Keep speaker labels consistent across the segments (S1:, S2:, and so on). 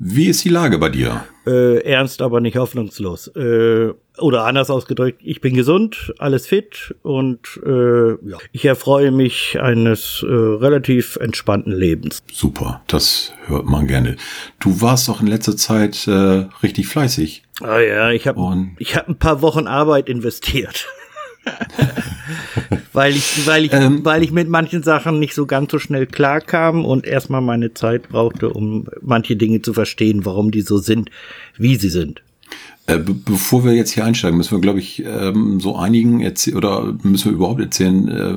S1: Wie ist die Lage bei dir?
S2: Äh, ernst, aber nicht hoffnungslos. Äh, oder anders ausgedrückt, ich bin gesund, alles fit und äh, ja, ich erfreue mich eines äh, relativ entspannten Lebens.
S1: Super, das hört man gerne. Du warst doch in letzter Zeit äh, richtig fleißig.
S2: Ah ja, ich habe ich hab ein paar Wochen Arbeit investiert. weil ich, weil ich, ähm, weil ich mit manchen Sachen nicht so ganz so schnell klarkam und erstmal meine Zeit brauchte, um manche Dinge zu verstehen, warum die so sind, wie sie sind.
S1: Äh, be bevor wir jetzt hier einsteigen, müssen wir, glaube ich, ähm, so einigen erzählen oder müssen wir überhaupt erzählen, äh,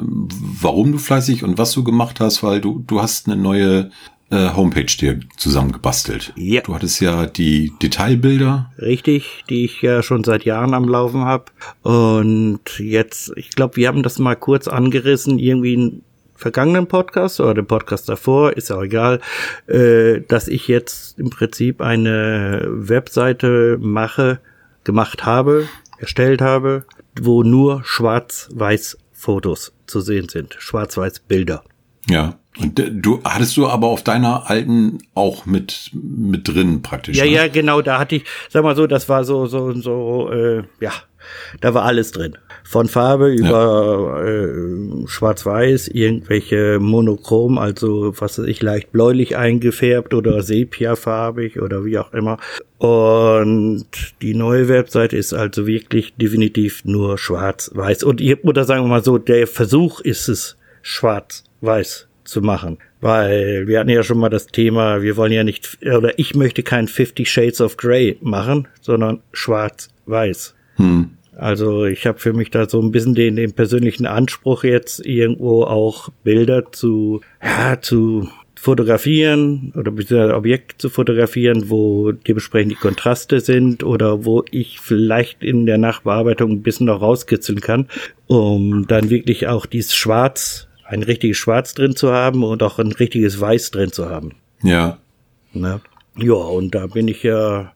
S1: warum du fleißig und was du gemacht hast, weil du, du hast eine neue äh, Homepage dir zusammengebastelt. Ja. Du hattest ja die Detailbilder.
S2: Richtig, die ich ja schon seit Jahren am Laufen habe. Und jetzt, ich glaube, wir haben das mal kurz angerissen, irgendwie einen vergangenen Podcast oder den Podcast davor, ist auch egal, äh, dass ich jetzt im Prinzip eine Webseite mache, gemacht habe, erstellt habe, wo nur schwarz-weiß Fotos zu sehen sind, schwarz-weiß Bilder.
S1: Ja. Und du hattest du aber auf deiner alten auch mit mit drin praktisch.
S2: Ja, ne? ja, genau, da hatte ich, sag mal so, das war so so so äh, ja, da war alles drin. Von Farbe über ja. äh, schwarz-weiß, irgendwelche monochrom, also was weiß ich, leicht bläulich eingefärbt oder sepiafarbig oder wie auch immer. Und die neue Webseite ist also wirklich definitiv nur schwarz-weiß. Und ihr, oder sagen wir mal so, der Versuch ist es schwarz-weiß zu machen. Weil wir hatten ja schon mal das Thema, wir wollen ja nicht, oder ich möchte kein 50 Shades of Grey machen, sondern schwarz-weiß. Hm. Also ich habe für mich da so ein bisschen den, den persönlichen Anspruch jetzt irgendwo auch Bilder zu, ja, zu fotografieren oder beziehungsweise Objekt zu fotografieren, wo dementsprechend die Kontraste sind oder wo ich vielleicht in der Nachbearbeitung ein bisschen noch rauskitzeln kann, um dann wirklich auch dieses Schwarz ein richtiges Schwarz drin zu haben und auch ein richtiges Weiß drin zu haben.
S1: Ja.
S2: Ne? Ja, und da bin ich ja,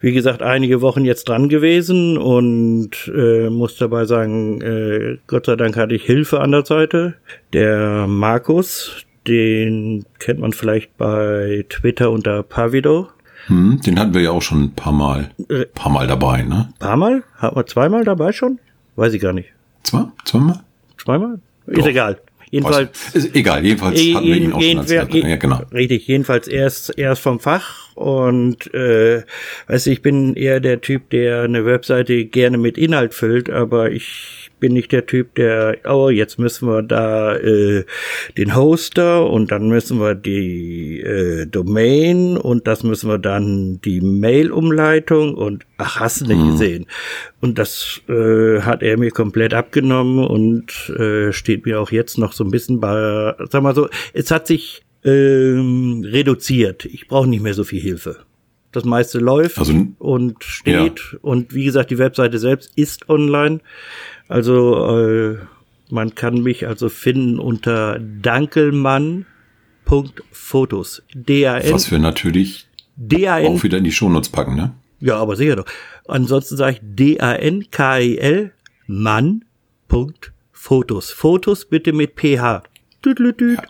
S2: wie gesagt, einige Wochen jetzt dran gewesen und äh, muss dabei sagen, äh, Gott sei Dank hatte ich Hilfe an der Seite. Der Markus, den kennt man vielleicht bei Twitter unter Pavido.
S1: Hm, den hatten wir ja auch schon ein paar Mal, äh, paar Mal dabei, ne?
S2: Paar Mal? Hatten wir zweimal dabei schon? Weiß ich gar nicht.
S1: Zwei? Zweimal?
S2: Zweimal? Ist Doch. egal.
S1: Jedenfalls. Ist egal, jedenfalls
S2: hatten wir ihn auch schon als ja, genau. Richtig, jedenfalls erst, erst vom Fach und äh, weiß ich bin eher der Typ, der eine Webseite gerne mit Inhalt füllt, aber ich bin nicht der Typ, der, oh, jetzt müssen wir da äh, den Hoster und dann müssen wir die äh, Domain und das müssen wir dann die Mail-Umleitung und ach, hast du nicht mhm. gesehen. Und das äh, hat er mir komplett abgenommen und äh, steht mir auch jetzt noch so ein bisschen bei, sag mal so, es hat sich ähm, reduziert. Ich brauche nicht mehr so viel Hilfe. Das meiste läuft also, und steht. Ja. Und wie gesagt, die Webseite selbst ist online. Also äh, man kann mich also finden unter dankelmann.fotos.
S1: D-A-N. Was wir natürlich D-A-N, auch wieder in die Shownotes packen, ne?
S2: Ja, aber sicher doch. Ansonsten sage ich D-A-N-K-I-L Mann.fotos. Fotos bitte mit PH. Düt, düt, düt. Ja.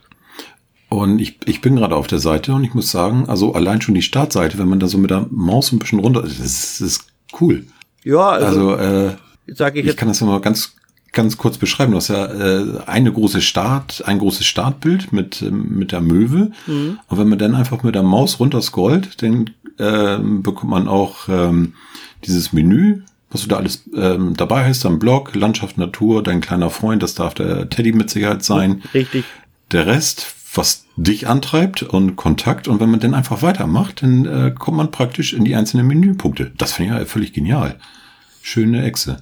S1: Und ich, ich bin gerade auf der Seite und ich muss sagen, also allein schon die Startseite, wenn man da so mit der Maus ein bisschen runter, das ist, das ist cool.
S2: Ja, also,
S1: also äh, sag ich, ich kann das mal ganz ganz kurz beschreiben. Du hast ja äh, eine große Start, ein großes Startbild mit mit der Möwe. Mhm. Und wenn man dann einfach mit der Maus runterscrollt, dann äh, bekommt man auch ähm, dieses Menü, was du da alles ähm, dabei hast, am Blog, Landschaft, Natur, dein kleiner Freund, das darf der Teddy mit Sicherheit sein.
S2: Richtig.
S1: Der Rest, was dich antreibt und Kontakt. Und wenn man dann einfach weitermacht, dann äh, kommt man praktisch in die einzelnen Menüpunkte. Das finde ich ja völlig genial. Schöne Echse.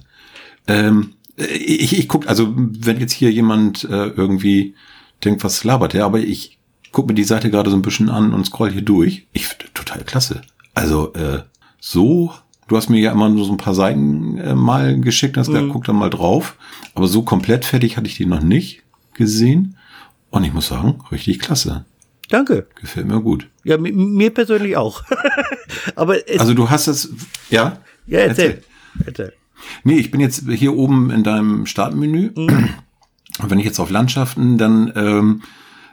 S1: Ähm, ich, ich guck, also wenn jetzt hier jemand äh, irgendwie denkt, was labert der, aber ich guck mir die Seite gerade so ein bisschen an und scroll hier durch. Ich finde total klasse. Also äh, so du hast mir ja immer nur so ein paar Seiten äh, mal geschickt, hast gesagt, mhm. guck da mal drauf. Aber so komplett fertig hatte ich die noch nicht gesehen. Und ich muss sagen, richtig klasse.
S2: Danke.
S1: Gefällt mir gut.
S2: Ja, mir persönlich auch. Aber
S1: also du hast es, ja?
S2: Ja, erzähl. erzähl. erzähl.
S1: Nee, ich bin jetzt hier oben in deinem Startmenü. Mhm. Und wenn ich jetzt auf Landschaften, dann ähm,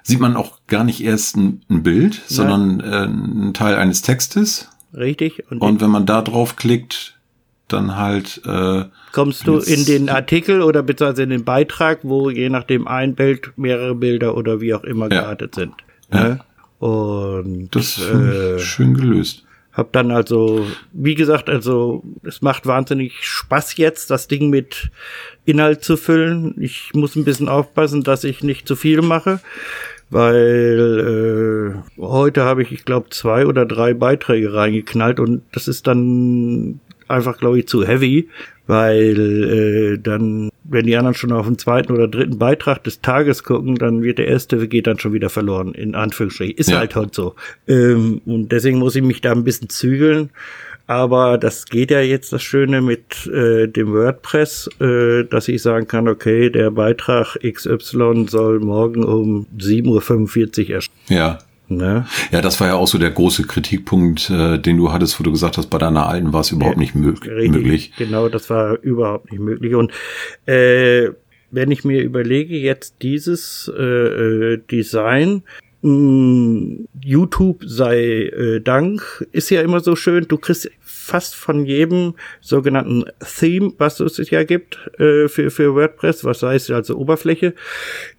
S1: sieht man auch gar nicht erst ein, ein Bild, sondern äh, ein Teil eines Textes.
S2: Richtig.
S1: Und, und wenn man da drauf klickt, dann halt. Äh,
S2: Kommst du in den Artikel oder beziehungsweise in den Beitrag, wo je nachdem ein Bild, mehrere Bilder oder wie auch immer ja. geartet sind. Ja. Ne? Und
S1: das äh, schön gelöst.
S2: Hab dann also, wie gesagt, also es macht wahnsinnig Spaß jetzt, das Ding mit Inhalt zu füllen. Ich muss ein bisschen aufpassen, dass ich nicht zu viel mache, weil äh, heute habe ich, ich glaube, zwei oder drei Beiträge reingeknallt und das ist dann einfach, glaube ich, zu heavy, weil äh, dann, wenn die anderen schon auf den zweiten oder dritten Beitrag des Tages gucken, dann wird der erste geht dann schon wieder verloren, in Anführungsstrichen. Ist ja. halt heute so. Ähm, und deswegen muss ich mich da ein bisschen zügeln. Aber das geht ja jetzt das Schöne mit äh, dem WordPress, äh, dass ich sagen kann, okay, der Beitrag XY soll morgen um 7.45 Uhr erscheinen.
S1: Ja. Ne? Ja, das war ja auch so der große Kritikpunkt, äh, den du hattest, wo du gesagt hast, bei deiner alten war es überhaupt ja, nicht mög richtig, möglich.
S2: Genau, das war überhaupt nicht möglich. Und äh, wenn ich mir überlege, jetzt dieses äh, äh Design, mh, hm, YouTube sei äh, Dank, ist ja immer so schön, du kriegst fast von jedem sogenannten Theme, was es ja gibt äh, für, für WordPress, was heißt also Oberfläche,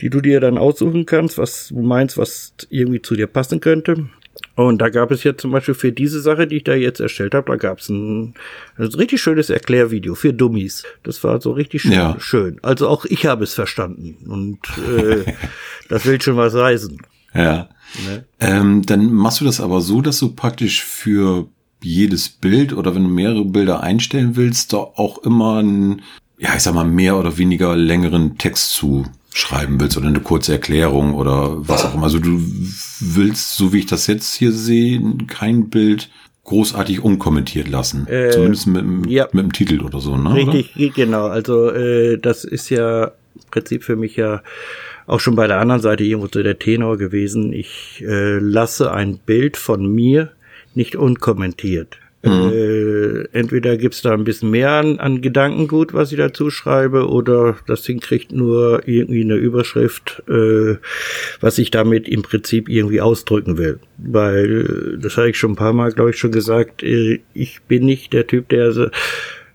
S2: die du dir dann aussuchen kannst, was du meinst, was irgendwie zu dir passen könnte. Und da gab es jetzt zum Beispiel für diese Sache, die ich da jetzt erstellt habe, da gab es ein, ein richtig schönes Erklärvideo für Dummies. Das war so richtig schön. Ja. schön. Also auch ich habe es verstanden. Und äh, das will schon was heißen.
S1: Ja. Ne? Ähm, dann machst du das aber so, dass du praktisch für jedes Bild oder wenn du mehrere Bilder einstellen willst, da auch immer einen, ja, ich sag mal, mehr oder weniger längeren Text zu schreiben willst oder eine kurze Erklärung oder was auch immer. Also du willst, so wie ich das jetzt hier sehe, kein Bild großartig unkommentiert lassen. Äh, Zumindest mit, ja. mit dem Titel oder so, ne?
S2: Richtig, oder? genau. Also äh, das ist ja im Prinzip für mich ja auch schon bei der anderen Seite irgendwo so der Tenor gewesen. Ich äh, lasse ein Bild von mir nicht unkommentiert. Mhm. Äh, entweder gibt's da ein bisschen mehr an, an Gedankengut, was ich dazu schreibe, oder das Ding kriegt nur irgendwie eine Überschrift, äh, was ich damit im Prinzip irgendwie ausdrücken will. Weil, das habe ich schon ein paar Mal, glaube ich, schon gesagt, äh, ich bin nicht der Typ, der so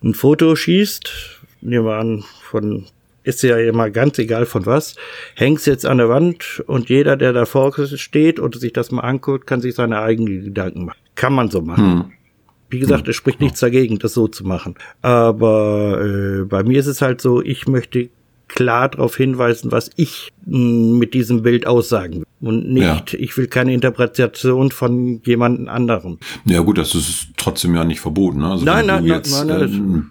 S2: ein Foto schießt, nehmen wir an, von ist ja immer ganz egal von was, hängt's jetzt an der Wand und jeder, der davor steht und sich das mal anguckt, kann sich seine eigenen Gedanken machen. Kann man so machen. Hm. Wie gesagt, es spricht nichts dagegen, das so zu machen. Aber äh, bei mir ist es halt so, ich möchte klar darauf hinweisen, was ich mh, hm, mit diesem Bild aussagen will. Und nicht, ja. ich will keine Interpretation von jemand anderem.
S1: Ja gut, das ist trotzdem ja nicht verboten. Ne?
S2: Also nein, nein, jetzt, nein, nein, nein,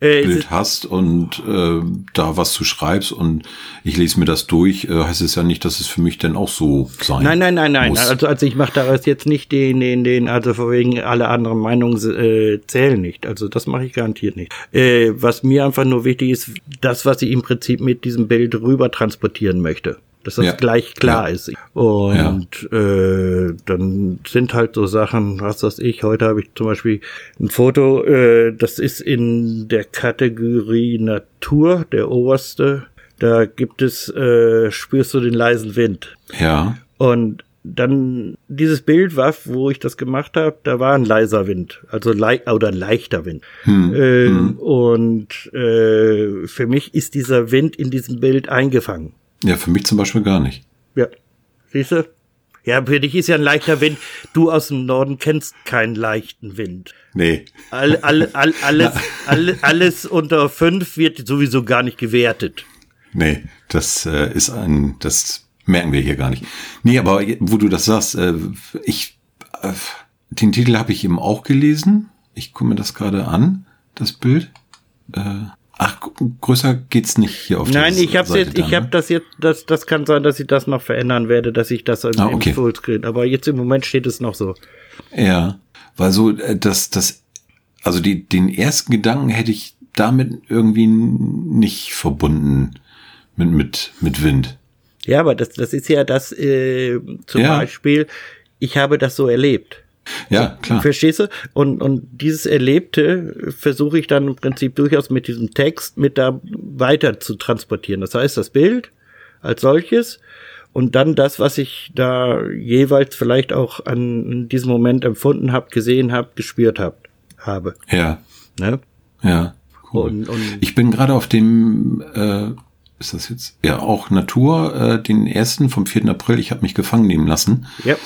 S1: äh, Bild hast und äh, da was zu schreibst und ich lese mir das durch, äh, heißt es ja nicht, dass es für mich denn auch so sein
S2: Nein, nein, nein, nein. Muss. Also, also ich mache daraus jetzt nicht den, den, den, also vor wegen alle anderen Meinungen äh, zählen nicht. Also das mache ich garantiert nicht. Äh, was mir einfach nur wichtig ist, das, was ich im Prinzip mit diesem Bild rüber transportieren möchte dass das ja. gleich klar ja. ist. Und ja. äh, dann sind halt so Sachen, was weiß ich, heute habe ich zum Beispiel ein Foto, äh, das ist in der Kategorie Natur, der oberste. Da gibt es, äh, spürst du den leisen Wind.
S1: Ja.
S2: Und dann dieses Bild war, wo ich das gemacht habe, da war ein leiser Wind, also le oder ein leichter Wind. Hm. Ähm, hm. Und äh, für mich ist dieser Wind in diesem Bild eingefangen.
S1: Ja, für mich zum Beispiel gar nicht.
S2: Ja. Siehst du? Ja, für dich ist ja ein leichter Wind. Du aus dem Norden kennst keinen leichten Wind.
S1: Nee.
S2: All, all, all, alles, all, alles unter fünf wird sowieso gar nicht gewertet.
S1: Nee, das äh, ist ein, das merken wir hier gar nicht. Nee, aber wo du das sagst, äh, ich, äh, den Titel habe ich eben auch gelesen. Ich gucke mir das gerade an, das Bild. Äh, Ach, größer geht's nicht hier auf
S2: Nein, ich Seite jetzt, ich habe ne? das jetzt, das, das kann sein, dass ich das noch verändern werde, dass ich das im, ah, okay. im Fullscreen, aber jetzt im Moment steht es noch so.
S1: Ja, weil so, äh, das, das, also die, den ersten Gedanken hätte ich damit irgendwie nicht verbunden mit, mit, mit Wind.
S2: Ja, aber das, das ist ja das, äh, zum ja. Beispiel, ich habe das so erlebt.
S1: Ja, klar.
S2: Verstehst du? Und, und dieses Erlebte versuche ich dann im Prinzip durchaus mit diesem Text mit da weiter zu transportieren. Das heißt, das Bild als solches und dann das, was ich da jeweils vielleicht auch an diesem Moment empfunden habe, gesehen habe, gespürt hab, habe.
S1: Ja. Ne? Ja. Cool. Und, und ich bin gerade auf dem, äh, ist das jetzt? Ja, auch Natur, äh, den ersten vom 4. April. Ich habe mich gefangen nehmen lassen.
S2: Ja.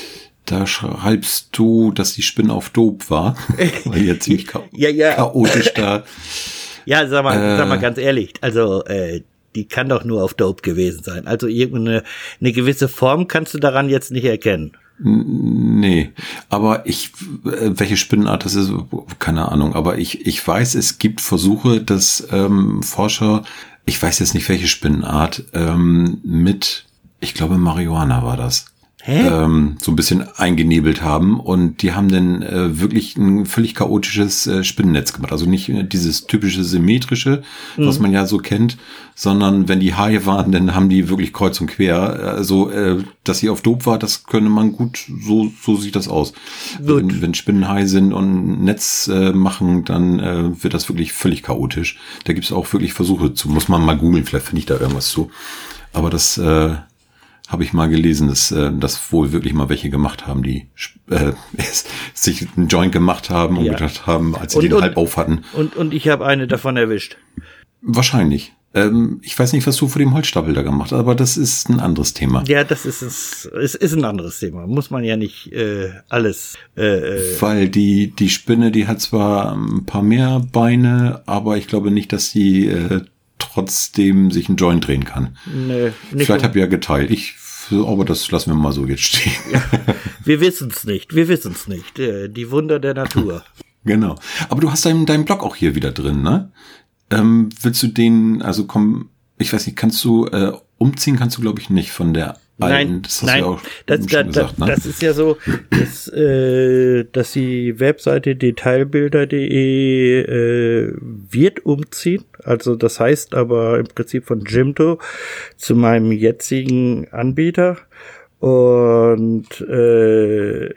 S1: Da schreibst du, dass die Spinne auf Dope war. Weil hier ziemlich cha ja, ja. chaotisch da.
S2: Ja, sag mal, äh, sag mal ganz ehrlich. Also, äh, die kann doch nur auf Dope gewesen sein. Also irgendeine eine gewisse Form kannst du daran jetzt nicht erkennen.
S1: Nee, aber ich, äh, welche Spinnenart das ist, keine Ahnung, aber ich, ich weiß, es gibt Versuche, dass ähm, Forscher, ich weiß jetzt nicht welche Spinnenart, ähm, mit, ich glaube Marihuana war das, ähm, so ein bisschen eingenebelt haben und die haben dann äh, wirklich ein völlig chaotisches äh, Spinnennetz gemacht. Also nicht äh, dieses typische symmetrische, mhm. was man ja so kennt, sondern wenn die Haie waren, dann haben die wirklich kreuz und quer. Also, äh, dass sie auf Dope war, das könnte man gut, so, so sieht das aus. Wenn, wenn Spinnenhaie sind und Netz äh, machen, dann äh, wird das wirklich völlig chaotisch. Da gibt's auch wirklich Versuche zu, muss man mal googeln, vielleicht finde ich da irgendwas zu. Aber das äh, habe ich mal gelesen, dass äh, das wohl wirklich mal welche gemacht haben, die äh, sich einen Joint gemacht haben und ja. gedacht haben, als sie und, den und, halb auf hatten.
S2: Und, und ich habe eine davon erwischt.
S1: Wahrscheinlich. Ähm, ich weiß nicht, was du vor dem Holzstapel da gemacht hast, aber das ist ein anderes Thema.
S2: Ja, das ist es. Es ist ein anderes Thema. Muss man ja nicht äh, alles. Äh,
S1: äh Weil die die Spinne, die hat zwar ein paar mehr Beine, aber ich glaube nicht, dass sie äh, trotzdem sich ein Joint drehen kann. Nee, nicht Vielleicht habt ihr ja geteilt. Ich aber das lassen wir mal so jetzt stehen. Ja,
S2: wir wissen es nicht, wir wissen es nicht. Äh, die Wunder der Natur.
S1: Genau. Aber du hast deinen, deinen Blog auch hier wieder drin, ne? Ähm, willst du den, also komm, ich weiß nicht, kannst du äh, umziehen, kannst du glaube ich nicht von der
S2: Nein, das nein, ja das, da, gesagt, ne? das ist ja so, dass, äh, dass die Webseite detailbilder.de äh, wird umziehen. Also das heißt aber im Prinzip von Jimdo zu meinem jetzigen Anbieter und äh,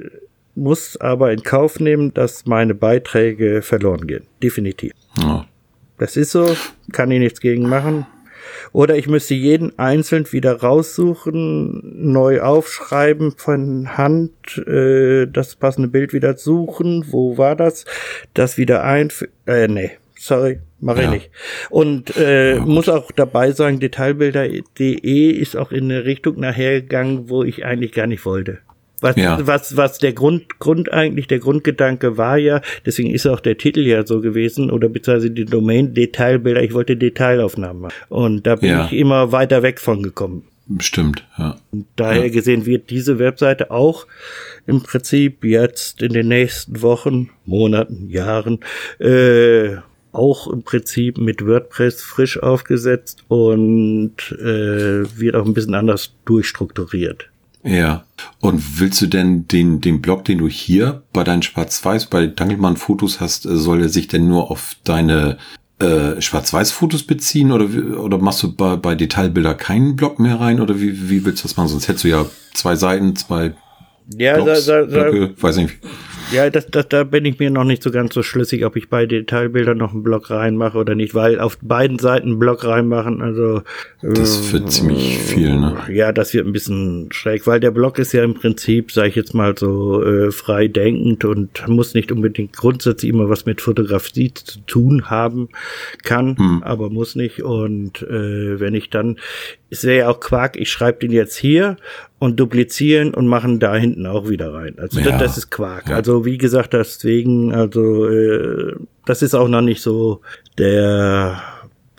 S2: muss aber in Kauf nehmen, dass meine Beiträge verloren gehen. Definitiv. Ja. Das ist so, kann ich nichts gegen machen. Oder ich müsste jeden einzeln wieder raussuchen, neu aufschreiben von Hand, äh, das passende Bild wieder suchen. Wo war das? Das wieder ein, äh, nee, sorry, mache ja. ich nicht. Und äh, ja, muss auch dabei sagen, Detailbilder.de ist auch in eine Richtung nachher gegangen, wo ich eigentlich gar nicht wollte. Was, ja. was, was der Grund, Grund eigentlich, der Grundgedanke war ja, deswegen ist auch der Titel ja so gewesen, oder beziehungsweise die Domain Detailbilder, ich wollte Detailaufnahmen machen. Und da bin ja. ich immer weiter weg von gekommen.
S1: Stimmt, ja.
S2: Und daher ja. gesehen wird diese Webseite auch im Prinzip jetzt in den nächsten Wochen, Monaten, Jahren äh, auch im Prinzip mit WordPress frisch aufgesetzt und äh, wird auch ein bisschen anders durchstrukturiert.
S1: Ja. Und willst du denn den, den Blog, den du hier bei deinen Schwarz-Weiß, bei Dangelmann-Fotos hast, äh, soll er sich denn nur auf deine äh, Schwarz-Weiß-Fotos beziehen oder, oder machst du bei, bei Detailbilder keinen Blog mehr rein oder wie, wie willst du das machen? Sonst hättest du ja zwei Seiten, zwei
S2: ja, Blogs, da, da, Blöcke, weiß nicht. Ja, das, das, da bin ich mir noch nicht so ganz so schlüssig, ob ich bei Detailbildern noch einen Block reinmache oder nicht, weil auf beiden Seiten einen Block reinmachen, also.
S1: Das wird äh, ziemlich viel, ne?
S2: Ja, das wird ein bisschen schräg, weil der Block ist ja im Prinzip, sage ich jetzt mal so, äh, frei denkend und muss nicht unbedingt grundsätzlich immer was mit Fotografie zu tun haben kann, hm. aber muss nicht. Und äh, wenn ich dann es wäre ja auch Quark, ich schreibe den jetzt hier und duplizieren und machen da hinten auch wieder rein. Also ja, das, das, ist Quark. Ja. Also wie gesagt, deswegen, also äh, das ist auch noch nicht so der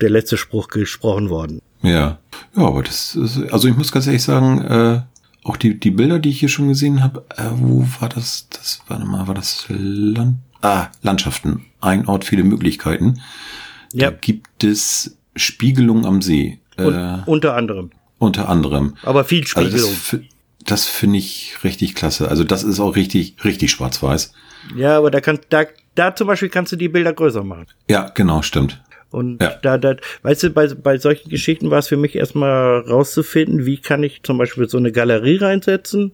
S2: der letzte Spruch gesprochen worden.
S1: Ja, ja, aber das ist, also ich muss ganz ehrlich sagen, äh, auch die die Bilder, die ich hier schon gesehen habe, äh, wo war das? Das warte mal, war das Land? Ah, Landschaften. Ein Ort, viele Möglichkeiten. Ja. Da gibt es Spiegelung am See.
S2: Und, äh, unter anderem.
S1: Unter anderem.
S2: Aber viel Spiegelung.
S1: Also das finde ich richtig klasse. Also das ist auch richtig, richtig schwarz-weiß.
S2: Ja, aber da kann, da, da zum Beispiel kannst du die Bilder größer machen.
S1: Ja, genau, stimmt.
S2: Und ja. da, da, weißt du, bei, bei solchen Geschichten war es für mich erstmal rauszufinden, wie kann ich zum Beispiel so eine Galerie reinsetzen,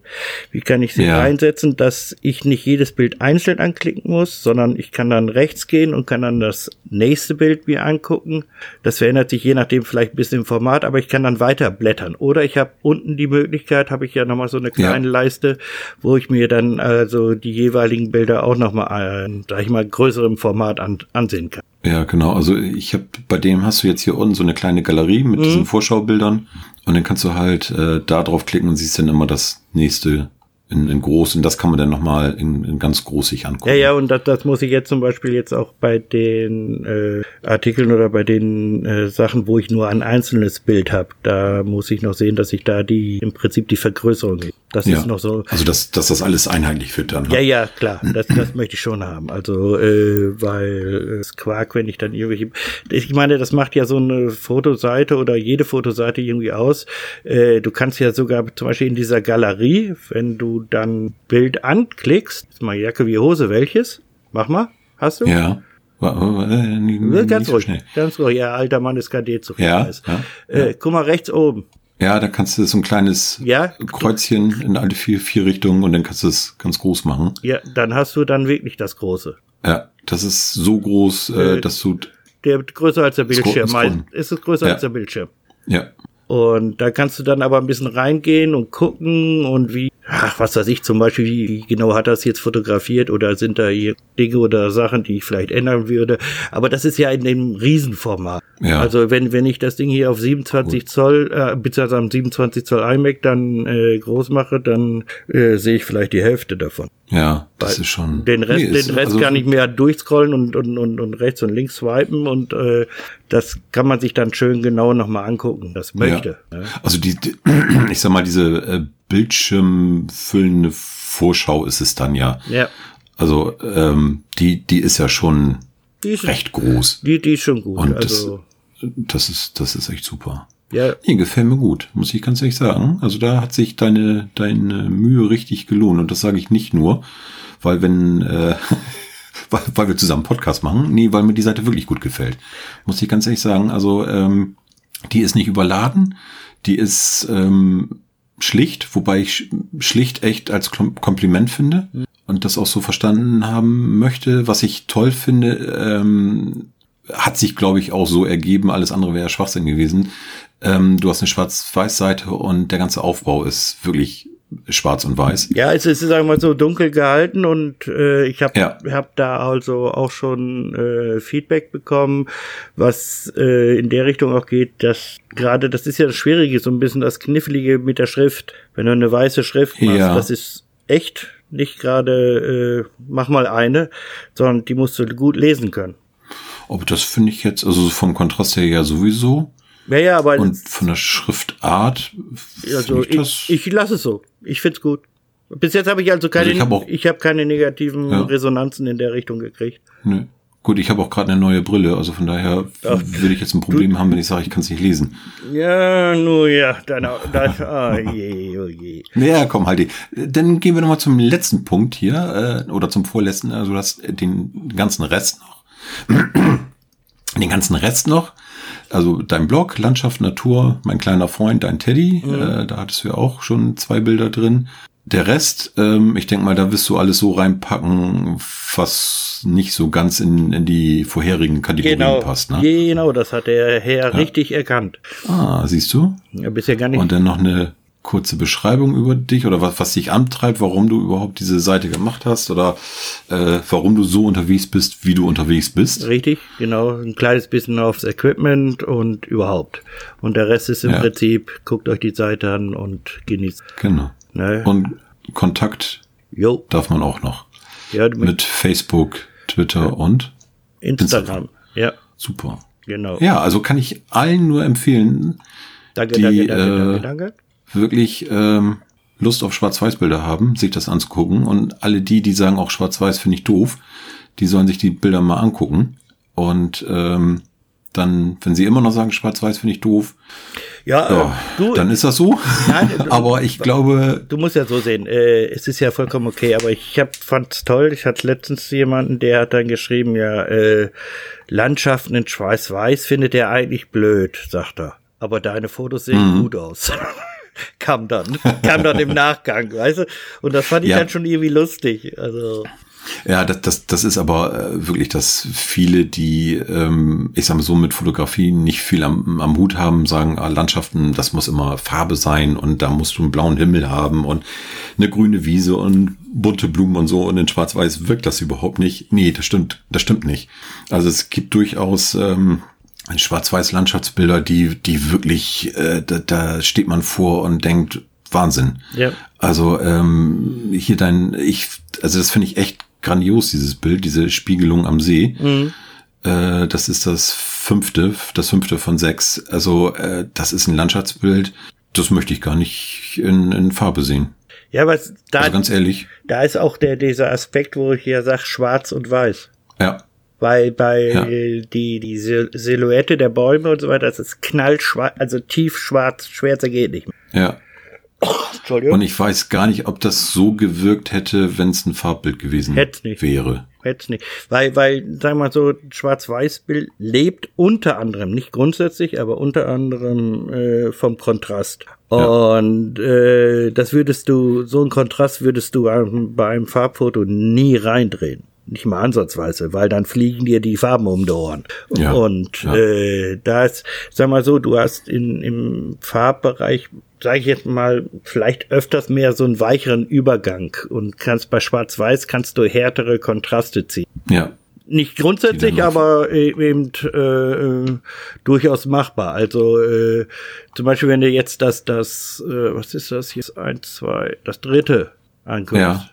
S2: wie kann ich sie ja. reinsetzen, dass ich nicht jedes Bild einzeln anklicken muss, sondern ich kann dann rechts gehen und kann dann das nächste Bild mir angucken. Das verändert sich je nachdem vielleicht ein bisschen im Format, aber ich kann dann weiter blättern. Oder ich habe unten die Möglichkeit, habe ich ja nochmal so eine kleine ja. Leiste, wo ich mir dann also die jeweiligen Bilder auch nochmal, äh, sag ich mal, größerem Format an, ansehen kann.
S1: Ja, genau. Also ich habe bei dem hast du jetzt hier unten so eine kleine Galerie mit mhm. diesen Vorschaubildern und dann kannst du halt äh, da drauf klicken und siehst dann immer das nächste in, in groß und das kann man dann nochmal in, in ganz groß sich angucken.
S2: Ja, ja, und das, das muss ich jetzt zum Beispiel jetzt auch bei den äh, Artikeln oder bei den äh, Sachen, wo ich nur ein einzelnes Bild habe, da muss ich noch sehen, dass ich da die im Prinzip die Vergrößerung. Das ja. ist noch so.
S1: Also dass, dass das alles einheitlich wird dann.
S2: Ne? Ja, ja, klar. Das, das möchte ich schon haben. Also äh, weil es Quark, wenn ich dann irgendwelche. Ich meine, das macht ja so eine Fotoseite oder jede Fotoseite irgendwie aus. Äh, du kannst ja sogar zum Beispiel in dieser Galerie, wenn du dann Bild anklickst, ist mal Jacke wie Hose, welches? Mach mal, hast du?
S1: Ja.
S2: Äh, ganz ruhig, schnell. ganz ruhig. Ja, alter Mann ist KD zu viel. Ja, ja, äh, guck mal rechts oben.
S1: Ja, da kannst du so ein kleines ja, Kreuzchen in alle vier, vier Richtungen und dann kannst du es ganz groß machen.
S2: Ja, dann hast du dann wirklich das Große.
S1: Ja, das ist so groß, äh, äh dass du.
S2: Der größer als der Bildschirm. Ist es größer ja. als der Bildschirm?
S1: Ja.
S2: Und da kannst du dann aber ein bisschen reingehen und gucken und wie ach, was weiß ich, zum Beispiel, wie genau hat das jetzt fotografiert oder sind da hier Dinge oder Sachen, die ich vielleicht ändern würde. Aber das ist ja in dem Riesenformat. Ja. Also wenn, wenn ich das Ding hier auf 27 Gut. Zoll, äh, beziehungsweise am 27 Zoll iMac dann äh, groß mache, dann äh, sehe ich vielleicht die Hälfte davon.
S1: Ja, das Weil ist schon.
S2: Den Rest, nee, den Rest also kann ich mir durchscrollen und, und, und, und rechts und links swipen und äh, das kann man sich dann schön genau nochmal angucken, das möchte.
S1: Ja. Ja. Also die, die, ich sag mal, diese äh, bildschirmfüllende Vorschau ist es dann ja.
S2: Ja.
S1: Also ähm, die, die ist ja schon ist, recht groß.
S2: Die, die ist schon gut.
S1: Und also, das, das ist, das ist echt super. Ja. Nee, gefällt mir gut, muss ich ganz ehrlich sagen. Also da hat sich deine, deine Mühe richtig gelohnt. Und das sage ich nicht nur, weil wenn, äh, weil, weil wir zusammen Podcast machen, nee, weil mir die Seite wirklich gut gefällt. Muss ich ganz ehrlich sagen. Also ähm, die ist nicht überladen, die ist ähm, schlicht, wobei ich schlicht echt als Kompliment finde und das auch so verstanden haben möchte. Was ich toll finde, ähm, hat sich, glaube ich, auch so ergeben. Alles andere wäre Schwachsinn gewesen. Ähm, du hast eine Schwarz-Weiß-Seite und der ganze Aufbau ist wirklich schwarz und weiß.
S2: Ja, es ist, sagen wir mal so, dunkel gehalten und äh, ich habe ja. hab da also auch schon äh, Feedback bekommen, was äh, in der Richtung auch geht, dass gerade, das ist ja das Schwierige, so ein bisschen das Knifflige mit der Schrift. Wenn du eine weiße Schrift machst, ja. das ist echt nicht gerade, äh, mach mal eine, sondern die musst du gut lesen können.
S1: Aber das finde ich jetzt, also vom Kontrast her ja sowieso.
S2: Ja, ja, aber.
S1: Und von der Schriftart.
S2: Also ich, ich, ich lasse es so. Ich find's gut. Bis jetzt habe ich also keine, also ich habe hab keine negativen ja. Resonanzen in der Richtung gekriegt.
S1: Nö. Gut, ich habe auch gerade eine neue Brille, also von daher Ach, würde ich jetzt ein Problem du, haben, wenn ich sage, ich kann es nicht lesen.
S2: Ja, nur ja, dann, dann oh je, oh je.
S1: Ja, komm, halt. Dann gehen wir nochmal zum letzten Punkt hier, äh, oder zum vorletzten, also das, den ganzen Rest noch. den ganzen Rest noch also dein Blog, Landschaft, Natur, mein kleiner Freund, dein Teddy, mhm. äh, da hattest du ja auch schon zwei Bilder drin. Der Rest, ähm, ich denke mal, da wirst du alles so reinpacken, was nicht so ganz in, in die vorherigen Kategorien
S2: genau,
S1: passt. Ne?
S2: Genau, das hat der Herr ja. richtig erkannt.
S1: Ah, siehst du?
S2: Ja, bisher gar nicht.
S1: Und dann noch eine kurze Beschreibung über dich oder was, was dich antreibt, warum du überhaupt diese Seite gemacht hast oder äh, warum du so unterwegs bist, wie du unterwegs bist.
S2: Richtig, genau. Ein kleines bisschen aufs Equipment und überhaupt. Und der Rest ist im ja. Prinzip, guckt euch die Seite an und genießt.
S1: Genau. Ne? Und Kontakt jo. darf man auch noch. Ja, mit Facebook, Twitter ja. und
S2: Instagram. Instagram. Ja.
S1: Super.
S2: Genau.
S1: Ja, also kann ich allen nur empfehlen.
S2: Danke, die, danke, danke, äh, danke, danke
S1: wirklich ähm, Lust auf Schwarz-Weiß-Bilder haben, sich das anzugucken. Und alle die, die sagen, auch Schwarz-Weiß finde ich doof, die sollen sich die Bilder mal angucken. Und ähm, dann, wenn sie immer noch sagen, schwarz-weiß finde ich doof,
S2: ja,
S1: ja äh, du, dann ist das so. Nein, aber ich glaube.
S2: Du musst ja so sehen, äh, es ist ja vollkommen okay, aber ich hab, fand's toll. Ich hatte letztens jemanden, der hat dann geschrieben, ja, äh, Landschaften in Schwarz-Weiß findet er eigentlich blöd, sagt er. Aber deine Fotos sehen mhm. gut aus. kam dann, kam dann im Nachgang, weißt du? Und das fand ich ja. dann schon irgendwie lustig. Also.
S1: Ja, das, das, das ist aber äh, wirklich, dass viele, die, ähm, ich sag mal so, mit Fotografie nicht viel am, am Hut haben, sagen, ah, Landschaften, das muss immer Farbe sein und da musst du einen blauen Himmel haben und eine grüne Wiese und bunte Blumen und so und in Schwarz-Weiß wirkt das überhaupt nicht. Nee, das stimmt, das stimmt nicht. Also es gibt durchaus ähm, Schwarz-Weiß Landschaftsbilder, die, die wirklich, äh, da, da steht man vor und denkt, Wahnsinn. Ja. Also ähm, hier dein, ich, also das finde ich echt grandios, dieses Bild, diese Spiegelung am See. Mhm. Äh, das ist das fünfte, das fünfte von sechs. Also äh, das ist ein Landschaftsbild, das möchte ich gar nicht in, in Farbe sehen.
S2: Ja, aber da,
S1: also ganz ehrlich.
S2: Da ist auch der, dieser Aspekt, wo ich ja sage, schwarz und weiß.
S1: Ja.
S2: Weil bei ja. die, die Silhouette der Bäume und so weiter, das ist knallschwarz, also tief schwarz, schwärzer geht nicht
S1: mehr. Ja. Entschuldigung. Und ich weiß gar nicht, ob das so gewirkt hätte, wenn es ein Farbbild gewesen Hätt's nicht. wäre.
S2: Hätte nicht. Weil, weil, sagen wir mal so, Schwarz-Weiß-Bild lebt unter anderem, nicht grundsätzlich, aber unter anderem äh, vom Kontrast. Ja. Und äh, das würdest du, so einen Kontrast würdest du bei einem Farbfoto nie reindrehen nicht mal ansatzweise, weil dann fliegen dir die Farben um die Ohren. Ja, und ja. Äh, da ist, sag mal so, du hast in, im Farbbereich, sage ich jetzt mal, vielleicht öfters mehr so einen weicheren Übergang und kannst bei Schwarz-Weiß kannst du härtere Kontraste ziehen.
S1: Ja.
S2: Nicht grundsätzlich, aber e-, eben äh, durchaus machbar. Also äh, zum Beispiel, wenn du jetzt das, das, äh, was ist das hier? Eins, zwei, das dritte anguckst. Ja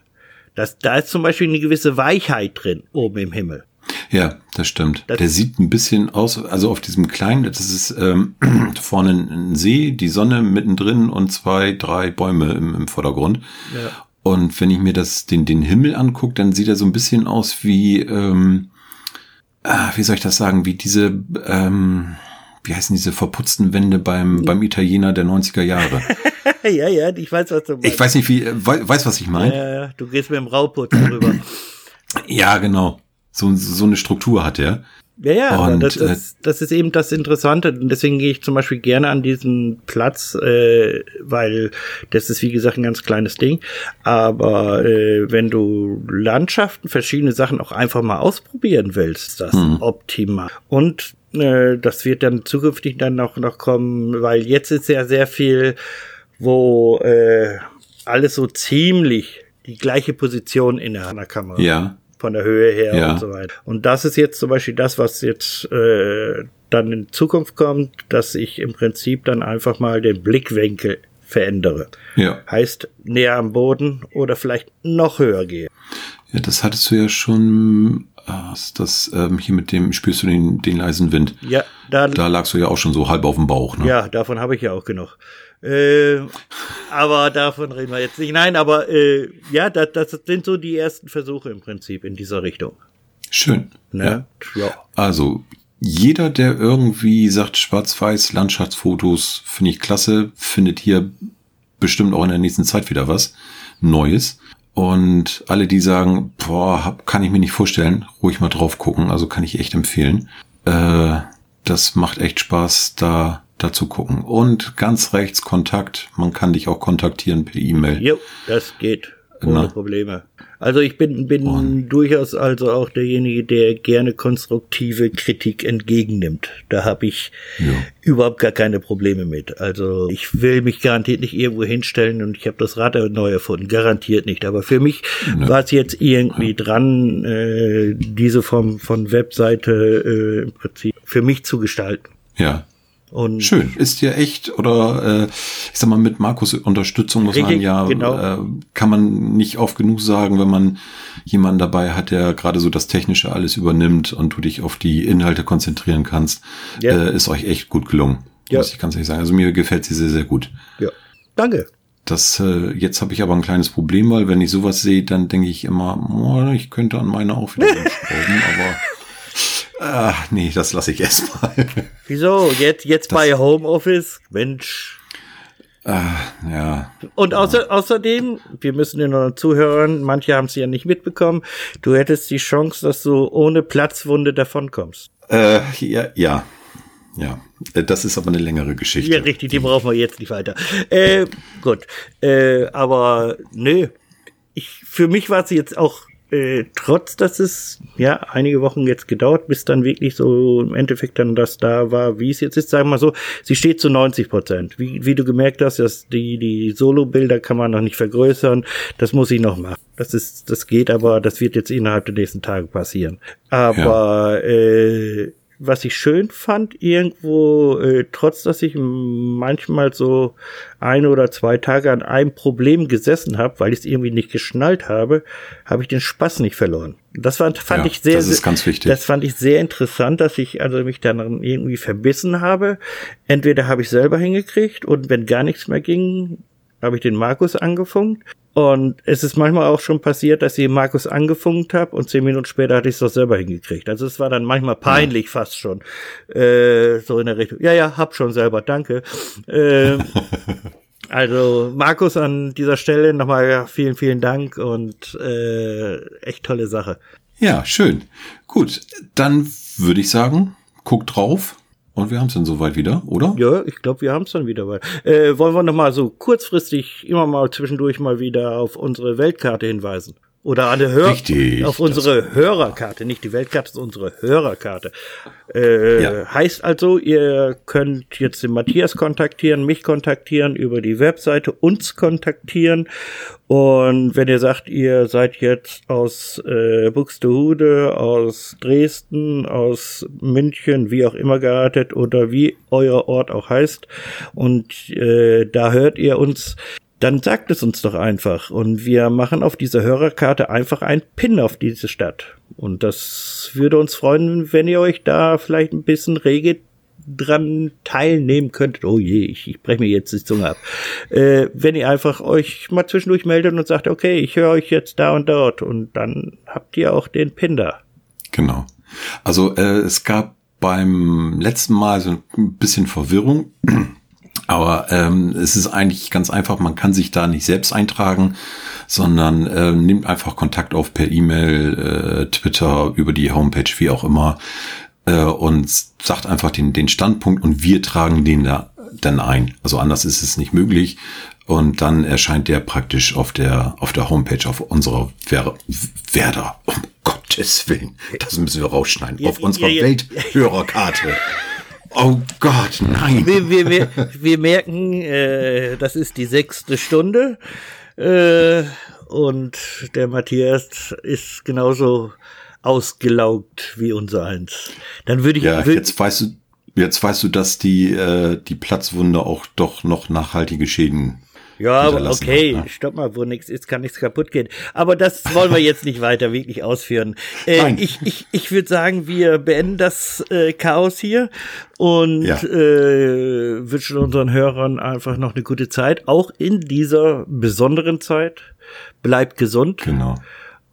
S2: das, da ist zum Beispiel eine gewisse Weichheit drin, oben im Himmel.
S1: Ja, das stimmt. Das der sieht ein bisschen aus, also auf diesem kleinen, das ist ähm, vorne ein See, die Sonne mittendrin und zwei, drei Bäume im, im Vordergrund. Ja. Und wenn ich mir das, den, den Himmel angucke, dann sieht er so ein bisschen aus wie, ähm, ah, wie soll ich das sagen, wie diese, ähm, wie heißen diese verputzten Wände beim, beim Italiener der 90er Jahre.
S2: ja, ja, ich weiß, was du
S1: meinst. Ich weiß nicht, wie, weiß, was ich meine.
S2: Ja, ja, du gehst mit dem Rauputz drüber.
S1: ja, genau. So, so eine Struktur hat er.
S2: Ja, ja, und, das, äh, das ist eben das Interessante. Und deswegen gehe ich zum Beispiel gerne an diesen Platz, äh, weil das ist, wie gesagt, ein ganz kleines Ding. Aber äh, wenn du Landschaften, verschiedene Sachen auch einfach mal ausprobieren willst, ist das mhm. optimal. Und äh, das wird dann zukünftig dann noch, noch kommen, weil jetzt ist ja sehr viel wo äh, alles so ziemlich die gleiche Position in der Kamera.
S1: Ja.
S2: Von der Höhe her ja. und so weiter. Und das ist jetzt zum Beispiel das, was jetzt äh, dann in Zukunft kommt, dass ich im Prinzip dann einfach mal den Blickwinkel verändere.
S1: Ja.
S2: Heißt näher am Boden oder vielleicht noch höher gehe.
S1: Ja, das hattest du ja schon, äh, das ähm, hier mit dem spürst du den, den leisen Wind.
S2: Ja, da,
S1: da lagst du ja auch schon so halb auf dem Bauch. Ne?
S2: Ja, davon habe ich ja auch genug. Äh, aber davon reden wir jetzt nicht. Nein, aber äh, ja, das, das sind so die ersten Versuche im Prinzip in dieser Richtung.
S1: Schön. Ne? Ja. ja. Also jeder, der irgendwie sagt, schwarz-weiß Landschaftsfotos finde ich klasse, findet hier bestimmt auch in der nächsten Zeit wieder was Neues. Und alle, die sagen, boah, kann ich mir nicht vorstellen, ruhig mal drauf gucken. Also kann ich echt empfehlen. Äh, das macht echt Spaß, da dazu gucken. Und ganz rechts Kontakt. Man kann dich auch kontaktieren per E-Mail.
S2: Jo, das geht. Ohne Na? Probleme. Also ich bin, bin und. durchaus also auch derjenige, der gerne konstruktive Kritik entgegennimmt. Da habe ich ja. überhaupt gar keine Probleme mit. Also ich will mich garantiert nicht irgendwo hinstellen und ich habe das Rad neu erfunden. Garantiert nicht. Aber für mich ja. war es jetzt irgendwie ja. dran, äh, diese Form von Webseite äh, im Prinzip für mich zu gestalten.
S1: Ja, und Schön, ist ja echt, oder äh, ich sag mal, mit Markus Unterstützung muss man ja, genau. äh, kann man nicht oft genug sagen, wenn man jemanden dabei hat, der gerade so das Technische alles übernimmt und du dich auf die Inhalte konzentrieren kannst, ja. äh, ist euch echt gut gelungen. Ja. Muss ich ganz ehrlich sagen. Also mir gefällt sie sehr, sehr gut.
S2: Ja. Danke.
S1: Das, äh, jetzt habe ich aber ein kleines Problem, weil wenn ich sowas sehe, dann denke ich immer, oh, ich könnte an meine auch wieder schrauben, aber Ach, nee, das lasse ich erstmal.
S2: Wieso? Jetzt, jetzt bei Homeoffice? Mensch.
S1: Ah, ja.
S2: Und außer, außerdem, wir müssen den noch zuhören, manche haben es ja nicht mitbekommen, du hättest die Chance, dass du ohne Platzwunde davonkommst.
S1: Äh, ja, ja. Ja, äh, das ist aber eine längere Geschichte.
S2: Ja, richtig, die brauchen wir jetzt nicht weiter. Äh, gut, äh, aber nö, ich, für mich war es jetzt auch äh, trotz dass es ja einige Wochen jetzt gedauert, bis dann wirklich so im Endeffekt dann das da war, wie es jetzt ist, sagen wir mal so, sie steht zu 90 Prozent. Wie, wie du gemerkt hast, dass die, die Solo-Bilder kann man noch nicht vergrößern, das muss ich noch machen. Das ist, das geht aber, das wird jetzt innerhalb der nächsten Tage passieren. Aber ja. äh, was ich schön fand, irgendwo, äh, trotz dass ich manchmal so ein oder zwei Tage an einem Problem gesessen habe, weil ich es irgendwie nicht geschnallt habe, habe ich den Spaß nicht verloren. Das fand, fand ja, ich sehr,
S1: das ist ganz wichtig.
S2: Das fand ich sehr interessant, dass ich also mich dann irgendwie verbissen habe. Entweder habe ich selber hingekriegt und wenn gar nichts mehr ging, habe ich den Markus angefunkt und es ist manchmal auch schon passiert, dass ich Markus angefunkt habe und zehn Minuten später hatte ich es doch selber hingekriegt. Also es war dann manchmal peinlich ja. fast schon. Äh, so in der Richtung. Ja, ja, hab schon selber, danke. Äh, also Markus an dieser Stelle nochmal vielen, vielen Dank und äh, echt tolle Sache.
S1: Ja, schön. Gut, dann würde ich sagen, guck drauf. Und wir haben es dann soweit wieder, oder?
S2: Ja, ich glaube, wir haben es dann wieder. Weil, äh, wollen wir noch mal so kurzfristig immer mal zwischendurch mal wieder auf unsere Weltkarte hinweisen? Oder eine Hör Richtig, auf unsere Hörerkarte, nicht die Weltkarte, ist unsere Hörerkarte. Äh, ja. Heißt also, ihr könnt jetzt den Matthias kontaktieren, mich kontaktieren, über die Webseite uns kontaktieren. Und wenn ihr sagt, ihr seid jetzt aus äh, Buxtehude, aus Dresden, aus München, wie auch immer geratet oder wie euer Ort auch heißt, und äh, da hört ihr uns, dann sagt es uns doch einfach. Und wir machen auf dieser Hörerkarte einfach einen Pin auf diese Stadt. Und das würde uns freuen, wenn ihr euch da vielleicht ein bisschen rege dran teilnehmen könntet. Oh je, ich, ich breche mir jetzt die Zunge ab. Äh, wenn ihr einfach euch mal zwischendurch meldet und sagt, okay, ich höre euch jetzt da und dort. Und dann habt ihr auch den Pin da.
S1: Genau. Also äh, es gab beim letzten Mal so ein bisschen Verwirrung. Aber ähm, es ist eigentlich ganz einfach, man kann sich da nicht selbst eintragen, sondern äh, nimmt einfach Kontakt auf per E-Mail, äh, Twitter, über die Homepage, wie auch immer, äh, und sagt einfach den, den Standpunkt und wir tragen den da dann ein. Also anders ist es nicht möglich. Und dann erscheint der praktisch auf der, auf der Homepage, auf unserer Wer Werder, um Gottes Willen, das müssen wir rausschneiden, auf unserer Welthörerkarte. Oh Gott, nein.
S2: Wir, wir, wir, wir merken, äh, das ist die sechste Stunde. Äh, und der Matthias ist genauso ausgelaugt wie unser eins. Dann würde ich.
S1: Ja, jetzt weißt du, jetzt weißt du, dass die, äh, die Platzwunde auch doch noch nachhaltige Schäden
S2: ja, okay, hat, ne? stopp mal, wo nichts ist, kann nichts kaputt gehen. Aber das wollen wir jetzt nicht weiter wirklich ausführen. Äh, ich ich, ich würde sagen, wir beenden das äh, Chaos hier und ja. äh, wünschen unseren Hörern einfach noch eine gute Zeit, auch in dieser besonderen Zeit. Bleibt gesund.
S1: Genau.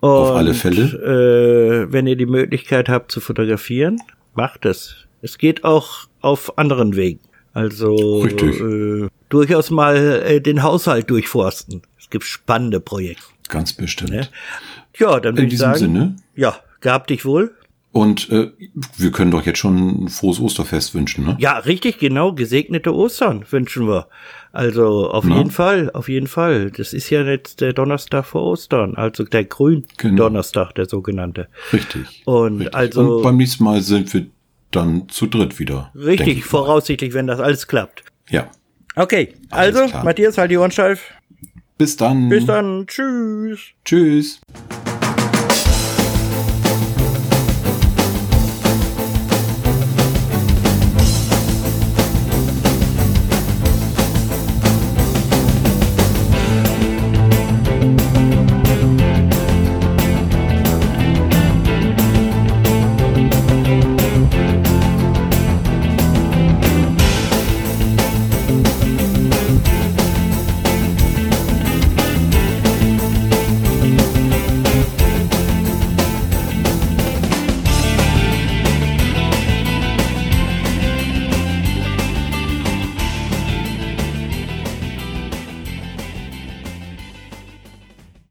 S1: Und, Auf alle Fälle.
S2: Äh, wenn ihr die Möglichkeit habt zu fotografieren, macht es. Es geht auch auf anderen Wegen. Also äh, durchaus mal äh, den Haushalt durchforsten. Es gibt spannende Projekte.
S1: Ganz bestimmt. Ne?
S2: Ja, dann würde ich sagen, Sinne. ja, gab dich wohl.
S1: Und äh, wir können doch jetzt schon ein frohes Osterfest wünschen, ne?
S2: Ja, richtig, genau. Gesegnete Ostern wünschen wir. Also auf Na? jeden Fall, auf jeden Fall. Das ist ja jetzt der Donnerstag vor Ostern, also der Grün-Donnerstag, genau. der sogenannte.
S1: Richtig.
S2: Und
S1: richtig.
S2: also.
S1: Und beim nächsten Mal sind wir dann zu dritt wieder.
S2: Richtig, voraussichtlich, wenn das alles klappt.
S1: Ja.
S2: Okay, alles also, klar. Matthias, halt die Ohren steif.
S1: Bis dann.
S2: Bis dann. Tschüss.
S1: Tschüss.